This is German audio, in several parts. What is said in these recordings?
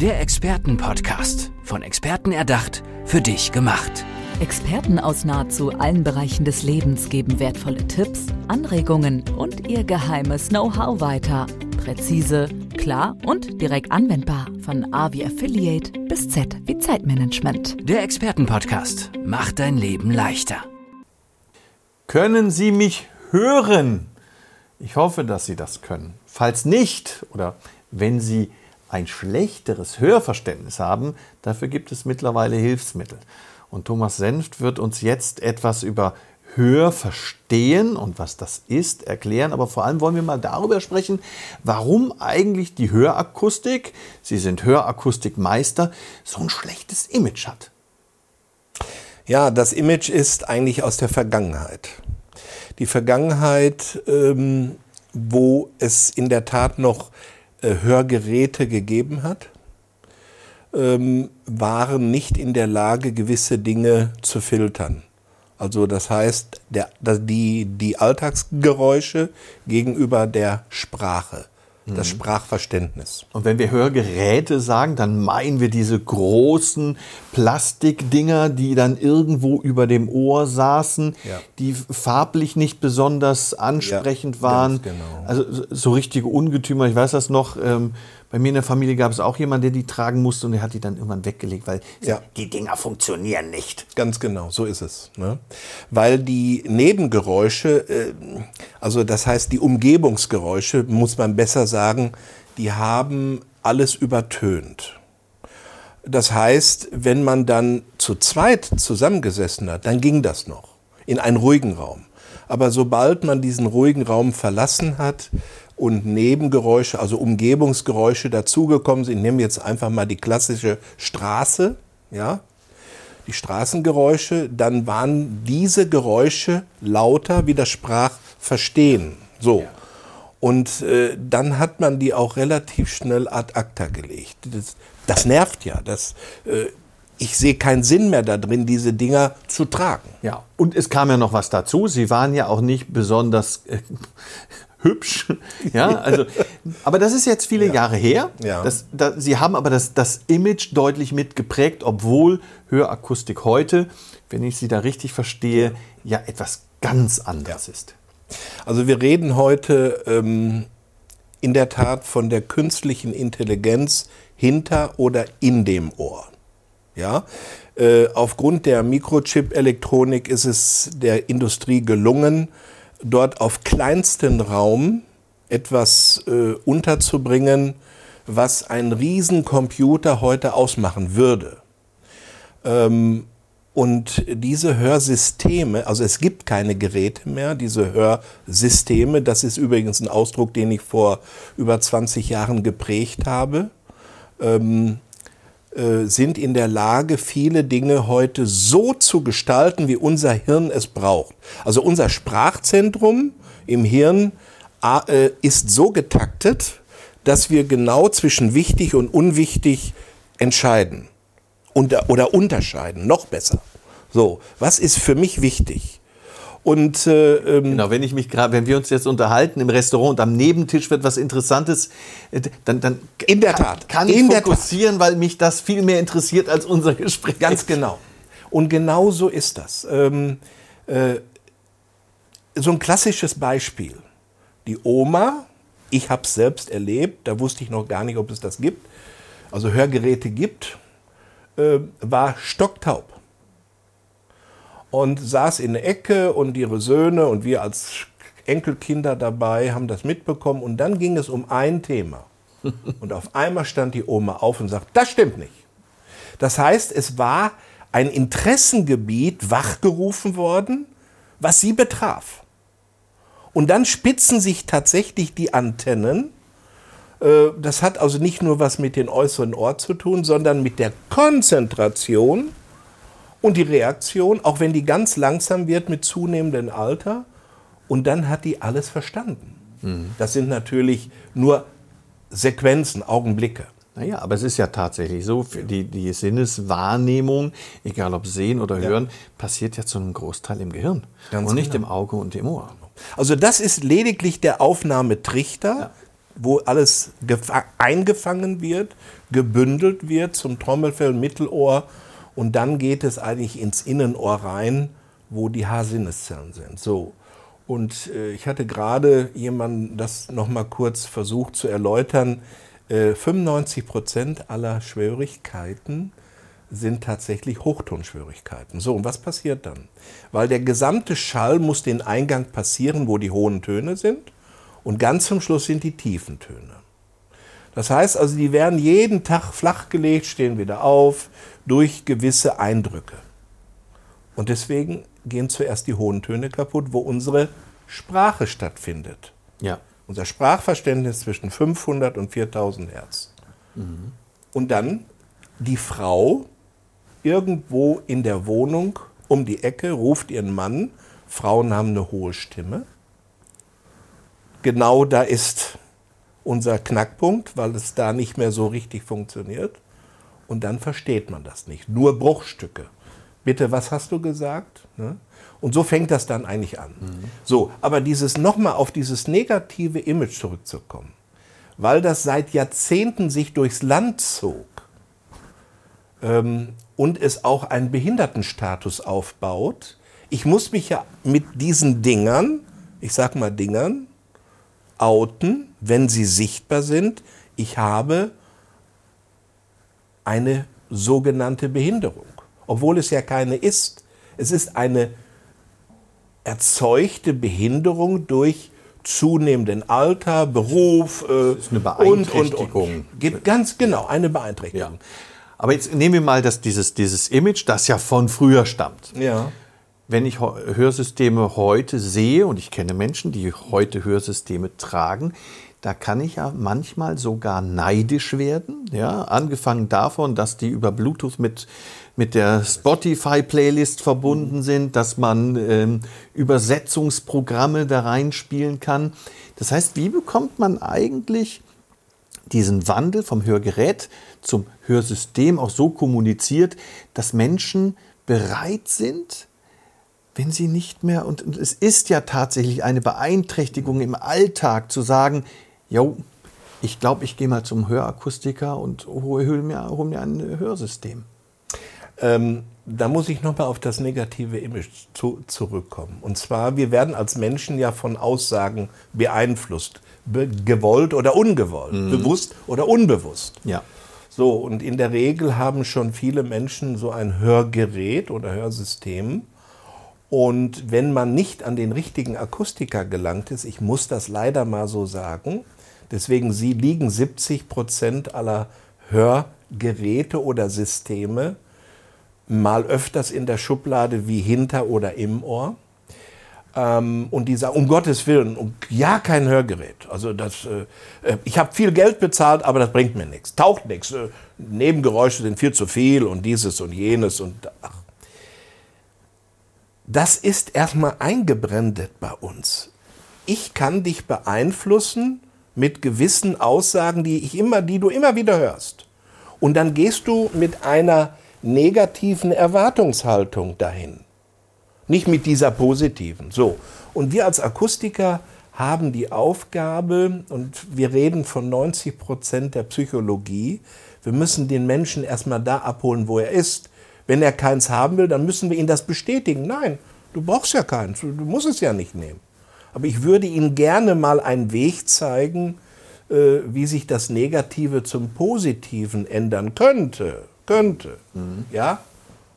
Der Expertenpodcast. Von Experten erdacht, für dich gemacht. Experten aus nahezu allen Bereichen des Lebens geben wertvolle Tipps, Anregungen und ihr geheimes Know-how weiter. Präzise, klar und direkt anwendbar. Von A wie Affiliate bis Z wie Zeitmanagement. Der Expertenpodcast macht dein Leben leichter. Können Sie mich hören? Ich hoffe, dass Sie das können. Falls nicht oder wenn Sie ein schlechteres Hörverständnis haben, dafür gibt es mittlerweile Hilfsmittel. Und Thomas Senft wird uns jetzt etwas über Hörverstehen und was das ist erklären. Aber vor allem wollen wir mal darüber sprechen, warum eigentlich die Hörakustik, Sie sind Hörakustikmeister, so ein schlechtes Image hat. Ja, das Image ist eigentlich aus der Vergangenheit. Die Vergangenheit, ähm, wo es in der Tat noch Hörgeräte gegeben hat, ähm, waren nicht in der Lage, gewisse Dinge zu filtern. Also das heißt, der, die, die Alltagsgeräusche gegenüber der Sprache das mhm. Sprachverständnis. Und wenn wir Hörgeräte sagen, dann meinen wir diese großen Plastikdinger, die dann irgendwo über dem Ohr saßen, ja. die farblich nicht besonders ansprechend ja, waren. Genau. Also so richtige Ungetümer. Ich weiß das noch. Ähm, bei mir in der Familie gab es auch jemanden, der die tragen musste und der hat die dann irgendwann weggelegt, weil ja. die Dinger funktionieren nicht. Ganz genau, so ist es. Ne? Weil die Nebengeräusche, äh, also das heißt die Umgebungsgeräusche, muss man besser sagen, die haben alles übertönt. Das heißt, wenn man dann zu zweit zusammengesessen hat, dann ging das noch in einen ruhigen Raum. Aber sobald man diesen ruhigen Raum verlassen hat und Nebengeräusche, also Umgebungsgeräusche dazugekommen sind. Ich nehme jetzt einfach mal die klassische Straße, ja, die Straßengeräusche, dann waren diese Geräusche lauter wie das Sprachverstehen. So. Und äh, dann hat man die auch relativ schnell ad acta gelegt. Das, das nervt ja. Das, äh, ich sehe keinen Sinn mehr darin, diese Dinger zu tragen. Ja, und es kam ja noch was dazu. Sie waren ja auch nicht besonders äh, hübsch. Ja, also, aber das ist jetzt viele ja. Jahre her. Ja. Das, das, Sie haben aber das, das Image deutlich mitgeprägt, obwohl Hörakustik heute, wenn ich Sie da richtig verstehe, ja etwas ganz anderes ja. ist. Also wir reden heute ähm, in der Tat von der künstlichen Intelligenz hinter oder in dem Ohr. Ja, äh, aufgrund der Mikrochip-Elektronik ist es der Industrie gelungen, dort auf kleinsten Raum etwas äh, unterzubringen, was ein Riesencomputer heute ausmachen würde. Ähm, und diese Hörsysteme, also es gibt keine Geräte mehr, diese Hörsysteme, das ist übrigens ein Ausdruck, den ich vor über 20 Jahren geprägt habe. Ähm, äh, sind in der Lage, viele Dinge heute so zu gestalten, wie unser Hirn es braucht. Also unser Sprachzentrum im Hirn äh, ist so getaktet, dass wir genau zwischen wichtig und unwichtig entscheiden oder unterscheiden, noch besser. So, was ist für mich wichtig? Und äh, ähm, genau, wenn ich mich gerade, wenn wir uns jetzt unterhalten im Restaurant und am Nebentisch wird was Interessantes, äh, dann, dann in der Tat kann, kann ich fokussieren, weil mich das viel mehr interessiert als unser Gespräch. Ganz genau. Und genau so ist das. Ähm, äh, so ein klassisches Beispiel: Die Oma, ich habe es selbst erlebt, da wusste ich noch gar nicht, ob es das gibt, also Hörgeräte gibt, äh, war stocktaub und saß in der Ecke und ihre Söhne und wir als Enkelkinder dabei haben das mitbekommen und dann ging es um ein Thema. Und auf einmal stand die Oma auf und sagt, das stimmt nicht. Das heißt, es war ein Interessengebiet wachgerufen worden, was sie betraf. Und dann spitzen sich tatsächlich die Antennen. Äh, das hat also nicht nur was mit den äußeren Ohren zu tun, sondern mit der Konzentration und die Reaktion, auch wenn die ganz langsam wird mit zunehmendem Alter, und dann hat die alles verstanden. Mhm. Das sind natürlich nur Sequenzen, Augenblicke. Naja, aber es ist ja tatsächlich so, die, die Sinneswahrnehmung, egal ob sehen oder hören, ja. passiert ja zu einem Großteil im Gehirn Ganz und nicht genau. im Auge und im Ohr. Also das ist lediglich der Aufnahmetrichter. Ja. wo alles eingefangen wird, gebündelt wird zum Trommelfell, Mittelohr und dann geht es eigentlich ins Innenohr rein, wo die Haarsinneszellen sind. So. Und äh, ich hatte gerade jemanden das noch mal kurz versucht zu erläutern. Äh, 95 Prozent aller Schwierigkeiten sind tatsächlich Hochtonschwierigkeiten. So, und was passiert dann? Weil der gesamte Schall muss den Eingang passieren, wo die hohen Töne sind. Und ganz zum Schluss sind die tiefen Töne. Das heißt also, die werden jeden Tag flachgelegt, stehen wieder auf, durch gewisse Eindrücke. Und deswegen gehen zuerst die hohen Töne kaputt, wo unsere Sprache stattfindet. Ja. Unser Sprachverständnis zwischen 500 und 4000 Hertz. Mhm. Und dann die Frau irgendwo in der Wohnung um die Ecke, ruft ihren Mann. Frauen haben eine hohe Stimme. Genau da ist unser Knackpunkt, weil es da nicht mehr so richtig funktioniert. Und dann versteht man das nicht. Nur Bruchstücke. Bitte, was hast du gesagt? Ne? Und so fängt das dann eigentlich an. Mhm. So, aber dieses nochmal auf dieses negative Image zurückzukommen, weil das seit Jahrzehnten sich durchs Land zog ähm, und es auch einen Behindertenstatus aufbaut. Ich muss mich ja mit diesen Dingern, ich sag mal Dingern, outen, wenn sie sichtbar sind. Ich habe eine sogenannte Behinderung, obwohl es ja keine ist. Es ist eine erzeugte Behinderung durch zunehmenden Alter, Beruf äh, das ist eine Beeinträchtigung. Und, und, und. Ganz genau, eine Beeinträchtigung. Ja. Aber jetzt nehmen wir mal das, dieses, dieses Image, das ja von früher stammt. Ja. Wenn ich Hörsysteme heute sehe, und ich kenne Menschen, die heute Hörsysteme tragen, da kann ich ja manchmal sogar neidisch werden. Ja? Angefangen davon, dass die über Bluetooth mit, mit der Spotify-Playlist verbunden sind, dass man ähm, Übersetzungsprogramme da reinspielen kann. Das heißt, wie bekommt man eigentlich diesen Wandel vom Hörgerät zum Hörsystem auch so kommuniziert, dass Menschen bereit sind, wenn sie nicht mehr, und es ist ja tatsächlich eine Beeinträchtigung im Alltag zu sagen, jo, ich glaube, ich gehe mal zum Hörakustiker und hole mir, hol mir ein Hörsystem. Ähm, da muss ich nochmal auf das negative Image zu, zurückkommen. Und zwar, wir werden als Menschen ja von Aussagen beeinflusst, be gewollt oder ungewollt, mhm. bewusst oder unbewusst. Ja. So, und in der Regel haben schon viele Menschen so ein Hörgerät oder Hörsystem. Und wenn man nicht an den richtigen Akustiker gelangt ist, ich muss das leider mal so sagen, deswegen sie liegen 70 Prozent aller Hörgeräte oder Systeme mal öfters in der Schublade wie hinter oder im Ohr. Ähm, und die sagen, um Gottes Willen, um, ja, kein Hörgerät. Also das, äh, äh ich habe viel Geld bezahlt, aber das bringt mir nichts. Taucht nichts. Äh, Nebengeräusche sind viel zu viel und dieses und jenes und ach. Das ist erstmal eingebrandet bei uns. Ich kann dich beeinflussen mit gewissen Aussagen, die ich immer, die du immer wieder hörst. Und dann gehst du mit einer negativen Erwartungshaltung dahin. Nicht mit dieser positiven. So. Und wir als Akustiker haben die Aufgabe, und wir reden von 90 Prozent der Psychologie, wir müssen den Menschen erstmal da abholen, wo er ist. Wenn er keins haben will, dann müssen wir ihn das bestätigen. Nein, du brauchst ja keins, du musst es ja nicht nehmen. Aber ich würde Ihnen gerne mal einen Weg zeigen, äh, wie sich das Negative zum Positiven ändern könnte. Könnte. Mhm. Ja?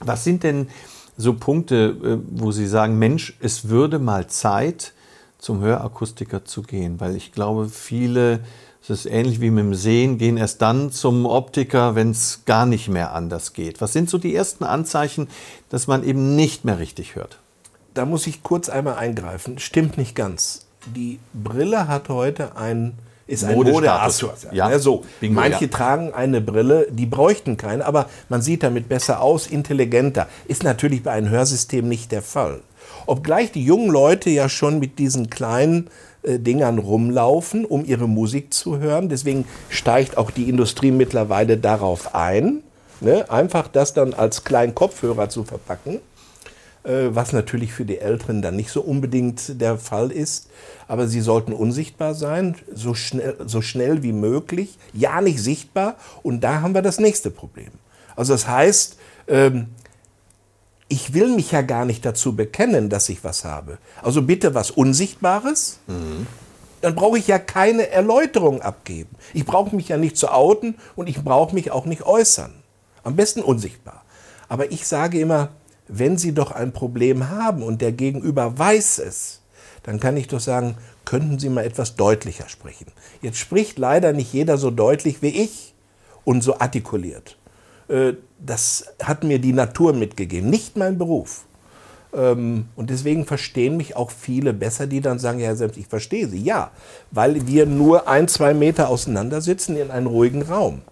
Was sind denn so Punkte, äh, wo Sie sagen, Mensch, es würde mal Zeit, zum Hörakustiker zu gehen? Weil ich glaube, viele, es ist ähnlich wie mit dem Sehen, gehen erst dann zum Optiker, wenn es gar nicht mehr anders geht. Was sind so die ersten Anzeichen, dass man eben nicht mehr richtig hört? Da muss ich kurz einmal eingreifen. Stimmt nicht ganz. Die Brille hat heute ein ist ein Modeaccessoire. Ja. ja. so. Bingo, Manche ja. tragen eine Brille, die bräuchten keine, aber man sieht damit besser aus, intelligenter. Ist natürlich bei einem Hörsystem nicht der Fall. Obgleich die jungen Leute ja schon mit diesen kleinen äh, Dingern rumlaufen, um ihre Musik zu hören. Deswegen steigt auch die Industrie mittlerweile darauf ein, ne? einfach das dann als kleinen Kopfhörer zu verpacken. Äh, was natürlich für die Älteren dann nicht so unbedingt der Fall ist. Aber sie sollten unsichtbar sein, so schnell, so schnell wie möglich, ja nicht sichtbar. Und da haben wir das nächste Problem. Also das heißt, ähm, ich will mich ja gar nicht dazu bekennen, dass ich was habe. Also bitte was Unsichtbares. Mhm. Dann brauche ich ja keine Erläuterung abgeben. Ich brauche mich ja nicht zu outen und ich brauche mich auch nicht äußern. Am besten unsichtbar. Aber ich sage immer, wenn Sie doch ein Problem haben und der Gegenüber weiß es, dann kann ich doch sagen, könnten Sie mal etwas deutlicher sprechen. Jetzt spricht leider nicht jeder so deutlich wie ich und so artikuliert. Äh, das hat mir die Natur mitgegeben, nicht mein Beruf. Ähm, und deswegen verstehen mich auch viele besser, die dann sagen, ja, Senft, ich verstehe Sie. Ja, weil wir nur ein, zwei Meter auseinander sitzen in einem ruhigen Raum.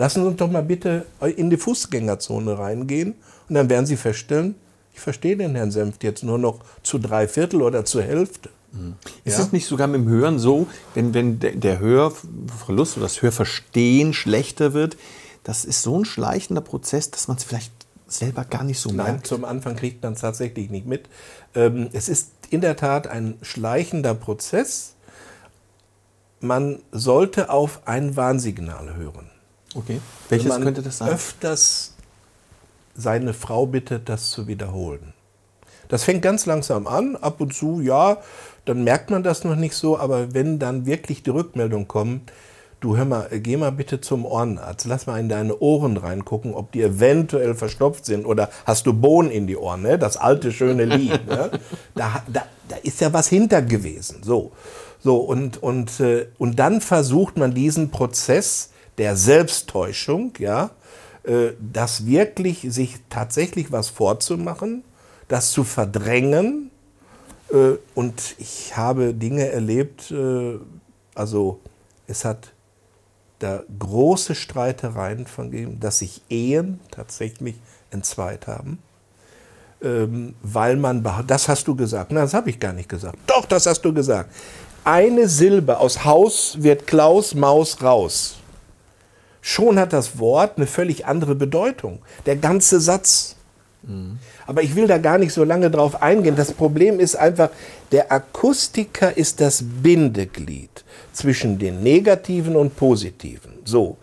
Lassen Sie uns doch mal bitte in die Fußgängerzone reingehen und dann werden Sie feststellen, ich verstehe den Herrn Senft jetzt nur noch zu drei Viertel oder zur Hälfte. Mhm. Ist ja? es nicht sogar mit dem Hören so, wenn, wenn der Hörverlust oder das Hörverstehen schlechter wird, das ist so ein schleichender Prozess, dass man es vielleicht selber gar nicht so merkt? Nein, zum Anfang kriegt man es tatsächlich nicht mit. Ähm, es ist in der Tat ein schleichender Prozess. Man sollte auf ein Warnsignal hören. Okay. Welches könnte das sein? Öfters seine Frau bittet, das zu wiederholen. Das fängt ganz langsam an, ab und zu, ja, dann merkt man das noch nicht so, aber wenn dann wirklich die Rückmeldung kommt, du hör mal, geh mal bitte zum Ohrenarzt, lass mal in deine Ohren reingucken, ob die eventuell verstopft sind oder hast du Bohnen in die Ohren, ne? das alte schöne Lied. Ne? Da, da, da ist ja was hinter gewesen. So, so und, und, äh, und dann versucht man diesen Prozess der Selbsttäuschung, ja, äh, das wirklich sich tatsächlich was vorzumachen, das zu verdrängen. Äh, und ich habe Dinge erlebt, äh, also es hat da große Streitereien von gegeben, dass sich Ehen tatsächlich entzweit haben. Ähm, weil man, das hast du gesagt, Nein, das habe ich gar nicht gesagt. Doch, das hast du gesagt. Eine Silbe aus Haus wird Klaus Maus raus. Schon hat das Wort eine völlig andere Bedeutung. Der ganze Satz. Mhm. Aber ich will da gar nicht so lange drauf eingehen. Das Problem ist einfach, der Akustiker ist das Bindeglied zwischen den negativen und positiven. So.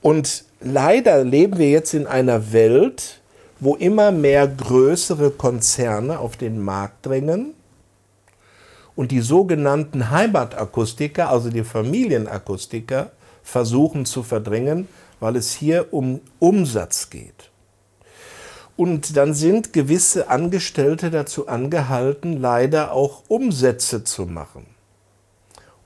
Und leider leben wir jetzt in einer Welt, wo immer mehr größere Konzerne auf den Markt drängen und die sogenannten Heimatakustiker, also die Familienakustiker, versuchen zu verdrängen, weil es hier um Umsatz geht. Und dann sind gewisse Angestellte dazu angehalten, leider auch Umsätze zu machen.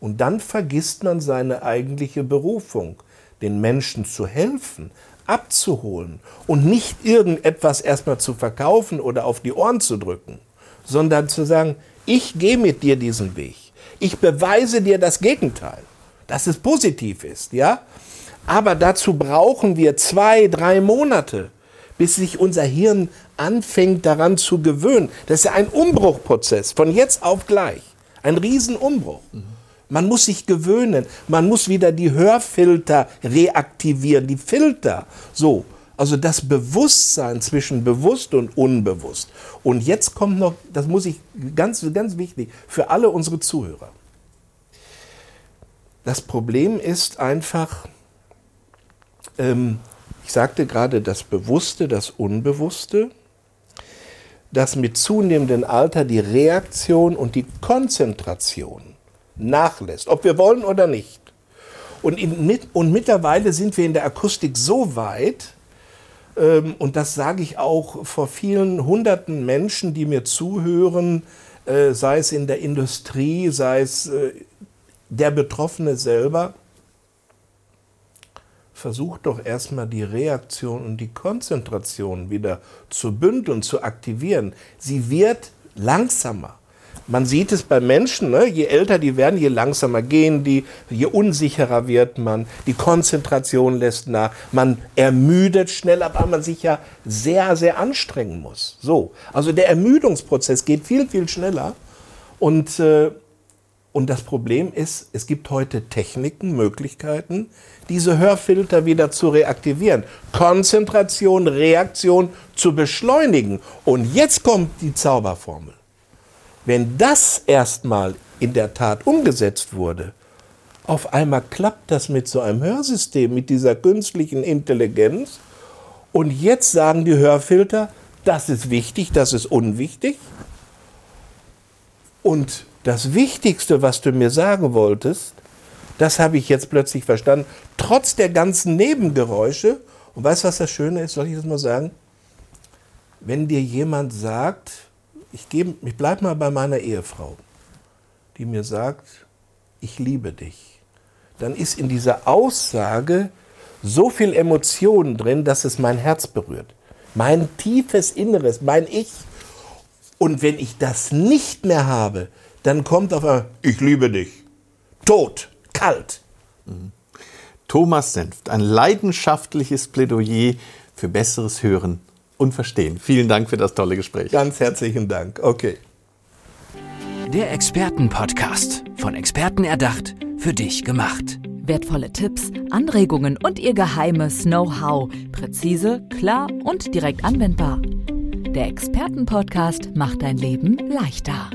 Und dann vergisst man seine eigentliche Berufung, den Menschen zu helfen, abzuholen und nicht irgendetwas erstmal zu verkaufen oder auf die Ohren zu drücken, sondern zu sagen, ich gehe mit dir diesen Weg. Ich beweise dir das Gegenteil dass es positiv ist, ja. Aber dazu brauchen wir zwei, drei Monate, bis sich unser Hirn anfängt daran zu gewöhnen. Das ist ja ein Umbruchprozess von jetzt auf gleich. Ein Riesenumbruch. Man muss sich gewöhnen. Man muss wieder die Hörfilter reaktivieren, die Filter. So. Also das Bewusstsein zwischen bewusst und unbewusst. Und jetzt kommt noch, das muss ich ganz, ganz wichtig für alle unsere Zuhörer. Das Problem ist einfach, ähm, ich sagte gerade das Bewusste, das Unbewusste, dass mit zunehmendem Alter die Reaktion und die Konzentration nachlässt, ob wir wollen oder nicht. Und, in, und mittlerweile sind wir in der Akustik so weit, ähm, und das sage ich auch vor vielen hunderten Menschen, die mir zuhören, äh, sei es in der Industrie, sei es äh, der Betroffene selber versucht doch erstmal die Reaktion und die Konzentration wieder zu bündeln, zu aktivieren. Sie wird langsamer. Man sieht es bei Menschen, ne? je älter die werden, je langsamer gehen die, je unsicherer wird man, die Konzentration lässt nach, man ermüdet schneller, weil man sich ja sehr, sehr anstrengen muss. So, also der Ermüdungsprozess geht viel, viel schneller und äh, Und das Problem ist, es gibt heute Techniken, Möglichkeiten, diese Hörfilter wieder zu reaktivieren. Konzentration, Reaktion zu beschleunigen. Und jetzt kommt die Zauberformel. Wenn das erstmal in der Tat umgesetzt wurde, auf einmal klappt das mit so einem Hörsystem, mit dieser künstlichen Intelligenz. Und jetzt sagen die Hörfilter, das ist wichtig, das ist unwichtig. Und das Wichtigste, was du mir sagen wolltest, das habe ich jetzt plötzlich verstanden, trotz der ganzen Nebengeräusche. Und weißt du, was das Schöne ist? Soll ich das mal sagen? Wenn dir jemand sagt, ich, ich bleibe mal bei meiner Ehefrau, die mir sagt, ich liebe dich dann ist in dieser Aussage so viel Emotion drin, dass es mein Herz berührt. Mein tiefes Inneres, mein Ich. Und wenn ich das nicht mehr habe, dann kommt auf einmal, ich liebe dich. Tot, kalt. Thomas Senft, ein leidenschaftliches Plädoyer für besseres Hören und Verstehen. Vielen Dank für das tolle Gespräch. Ganz herzlichen Dank. Okay. Der Expertenpodcast, von Experten erdacht für dich gemacht. Wertvolle Tipps, Anregungen und ihr geheimes Know-how. Präzise, klar und direkt anwendbar. Der Expertenpodcast macht dein Leben leichter.